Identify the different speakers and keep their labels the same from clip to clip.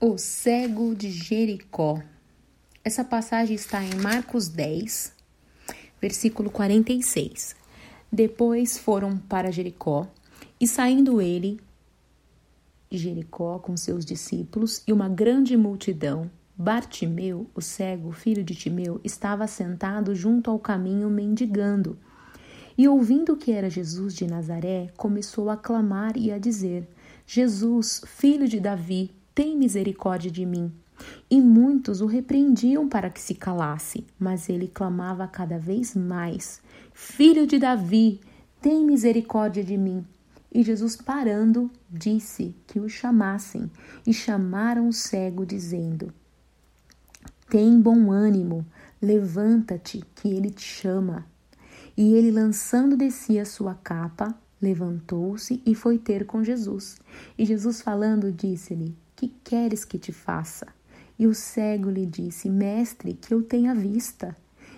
Speaker 1: O cego de Jericó. Essa passagem está em Marcos 10, versículo 46. Depois foram para Jericó, e saindo ele Jericó com seus discípulos e uma grande multidão, Bartimeu, o cego, filho de Timeu, estava sentado junto ao caminho mendigando. E ouvindo que era Jesus de Nazaré, começou a clamar e a dizer: Jesus, filho de Davi, tem misericórdia de mim. E muitos o repreendiam para que se calasse, mas ele clamava cada vez mais: Filho de Davi, tem misericórdia de mim. E Jesus, parando, disse que o chamassem, e chamaram o cego, dizendo: Tem bom ânimo, levanta-te, que ele te chama. E ele, lançando de si a sua capa, levantou-se e foi ter com Jesus. E Jesus, falando, disse-lhe: que queres que te faça? E o cego lhe disse: Mestre, que eu tenha vista.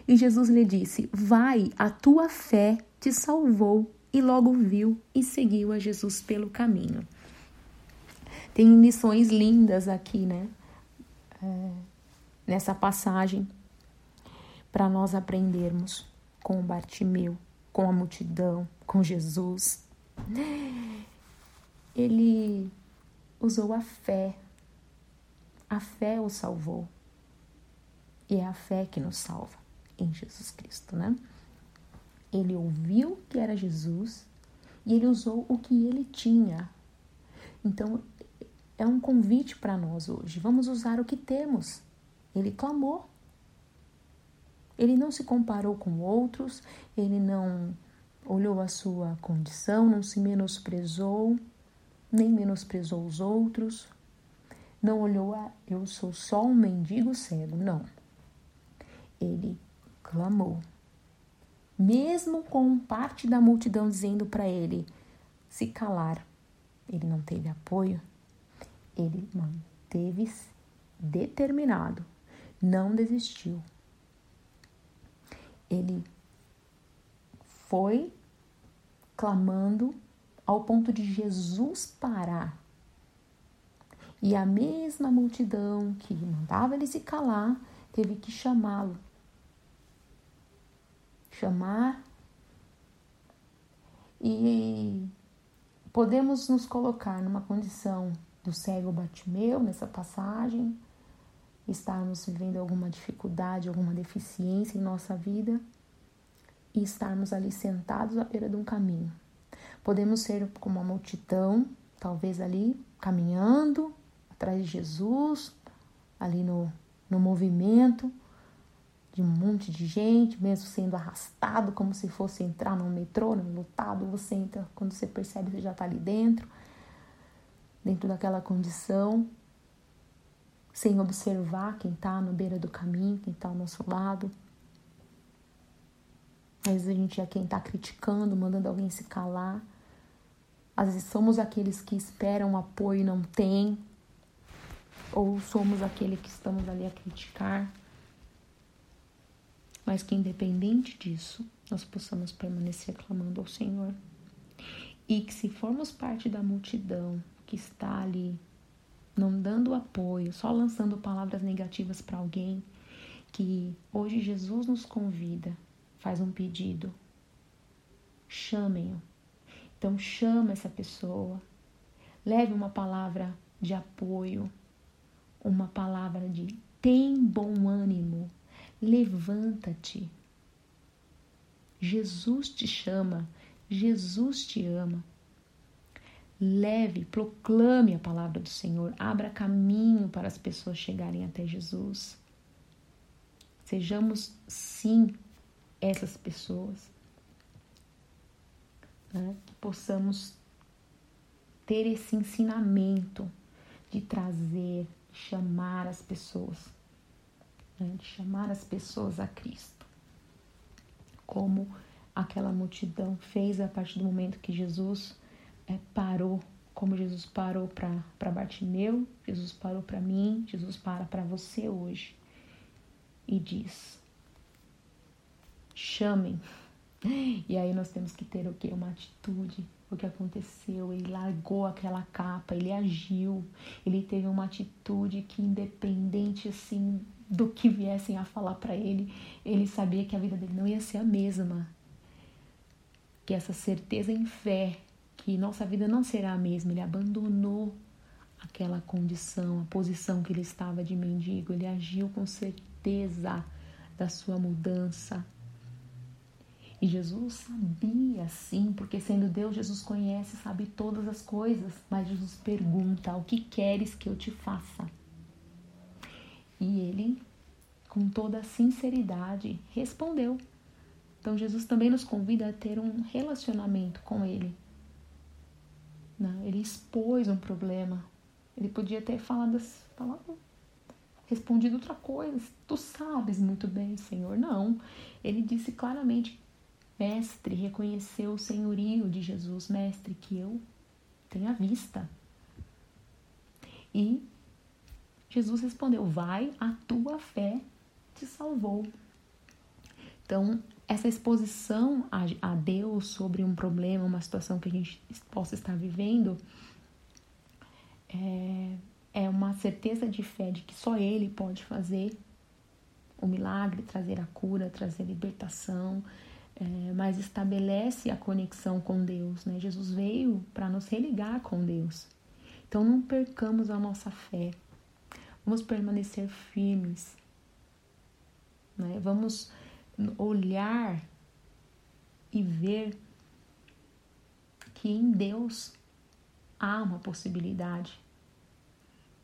Speaker 1: E Jesus lhe disse: Vai, a tua fé te salvou. E logo viu e seguiu a Jesus pelo caminho. Tem lições lindas aqui, né? É, nessa passagem, para nós aprendermos com o Bartimeu, com a multidão, com Jesus. Ele usou a fé. A fé o salvou. E é a fé que nos salva em Jesus Cristo, né? Ele ouviu que era Jesus e ele usou o que ele tinha. Então, é um convite para nós hoje. Vamos usar o que temos. Ele clamou. Ele não se comparou com outros, ele não olhou a sua condição, não se menosprezou, nem menosprezou os outros, não olhou a eu sou só um mendigo cego, não. Ele clamou. Mesmo com parte da multidão dizendo para ele se calar, ele não teve apoio, ele manteve-se determinado, não desistiu. Ele foi clamando ao ponto de Jesus parar. E a mesma multidão que mandava ele se calar teve que chamá-lo. Chamar. E podemos nos colocar numa condição do cego Batimeu nessa passagem, estarmos vivendo alguma dificuldade, alguma deficiência em nossa vida e estarmos ali sentados à beira de um caminho. Podemos ser como uma multidão, talvez ali caminhando atrás de Jesus, ali no, no movimento de um monte de gente, mesmo sendo arrastado como se fosse entrar no metrô, no lotado, você entra, quando você percebe, você já está ali dentro, dentro daquela condição, sem observar quem está na beira do caminho, quem está ao nosso lado. Às vezes a gente é quem está criticando, mandando alguém se calar. Às vezes somos aqueles que esperam apoio e não têm. Ou somos aquele que estamos ali a criticar. Mas que independente disso, nós possamos permanecer clamando ao Senhor. E que se formos parte da multidão que está ali, não dando apoio, só lançando palavras negativas para alguém, que hoje Jesus nos convida faz um pedido. Chamem-o. Então chama essa pessoa. Leve uma palavra de apoio, uma palavra de tem bom ânimo. Levanta-te. Jesus te chama, Jesus te ama. Leve, proclame a palavra do Senhor, abra caminho para as pessoas chegarem até Jesus. Sejamos, sim, essas pessoas, né? que possamos ter esse ensinamento de trazer, de chamar as pessoas, né? de chamar as pessoas a Cristo, como aquela multidão fez a partir do momento que Jesus é, parou, como Jesus parou para Bartimeu, Jesus parou para mim, Jesus para para você hoje e diz: chamem, E aí nós temos que ter o que? Uma atitude. O que aconteceu? Ele largou aquela capa, ele agiu, ele teve uma atitude que, independente assim do que viessem a falar para ele, ele sabia que a vida dele não ia ser a mesma. Que essa certeza em fé, que nossa vida não será a mesma, ele abandonou aquela condição, a posição que ele estava de mendigo, ele agiu com certeza da sua mudança. E Jesus sabia sim, porque sendo Deus, Jesus conhece, sabe todas as coisas, mas Jesus pergunta: O que queres que eu te faça? E ele, com toda sinceridade, respondeu. Então Jesus também nos convida a ter um relacionamento com Ele. Não, ele expôs um problema. Ele podia ter falado, falado respondido outra coisa. Tu sabes muito bem, Senhor. Não. Ele disse claramente: Mestre, reconheceu o senhorio de Jesus, mestre, que eu tenho a vista. E Jesus respondeu: Vai, a tua fé te salvou. Então, essa exposição a, Deus sobre um problema, uma situação que a gente possa estar vivendo, é, é uma certeza de fé de que só Ele pode fazer o milagre, trazer a cura, trazer a libertação, é, mas estabelece a conexão com Deus. Né? Jesus veio para nos religar com Deus. Então não percamos a nossa fé. Vamos permanecer firmes. Né? Vamos olhar e ver que em Deus há uma possibilidade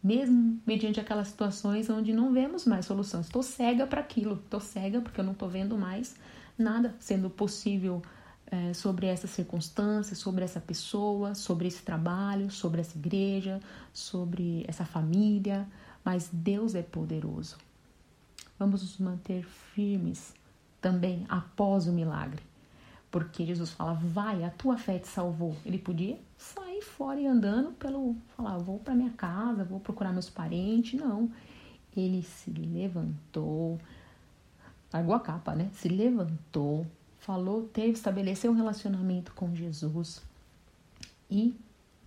Speaker 1: mesmo mediante aquelas situações onde não vemos mais soluções. Estou cega para aquilo, estou cega porque eu não estou vendo mais nada sendo possível é, sobre essa circunstância, sobre essa pessoa, sobre esse trabalho, sobre essa igreja, sobre essa família, mas Deus é poderoso. Vamos nos manter firmes também após o milagre. Porque Jesus fala, vai, a tua fé te salvou. Ele podia sair fora e andando pelo, falar, vou para minha casa, vou procurar meus parentes. Não. Ele se levantou, largou a capa, né? Se levantou, falou, teve, estabeleceu um relacionamento com Jesus e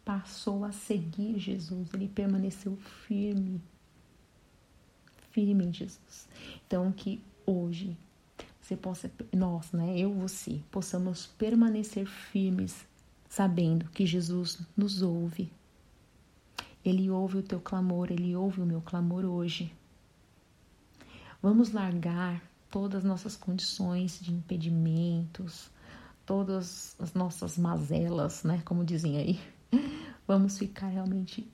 Speaker 1: passou a seguir Jesus. Ele permaneceu firme, firme em Jesus. Então, que hoje você possa, nós, né, eu, você, possamos permanecer firmes, sabendo que Jesus nos ouve. Ele ouve o teu clamor, ele ouve o meu clamor hoje. Vamos largar todas as nossas condições de impedimentos, todas as nossas mazelas, né, como dizem aí. Vamos ficar realmente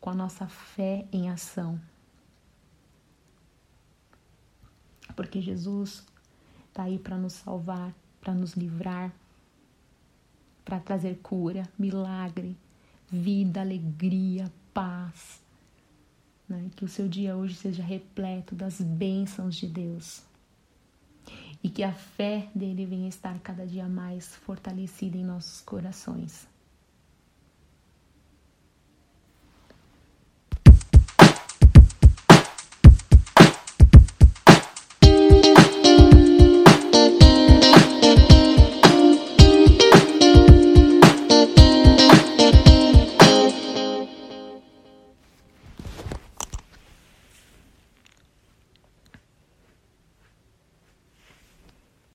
Speaker 1: com a nossa fé em ação. Porque Jesus está aí para nos salvar, para nos livrar, para trazer cura, milagre, vida, alegria, paz. Né? Que o seu dia hoje seja repleto das bênçãos de Deus. E que a fé dele venha estar cada dia mais fortalecida em nossos corações.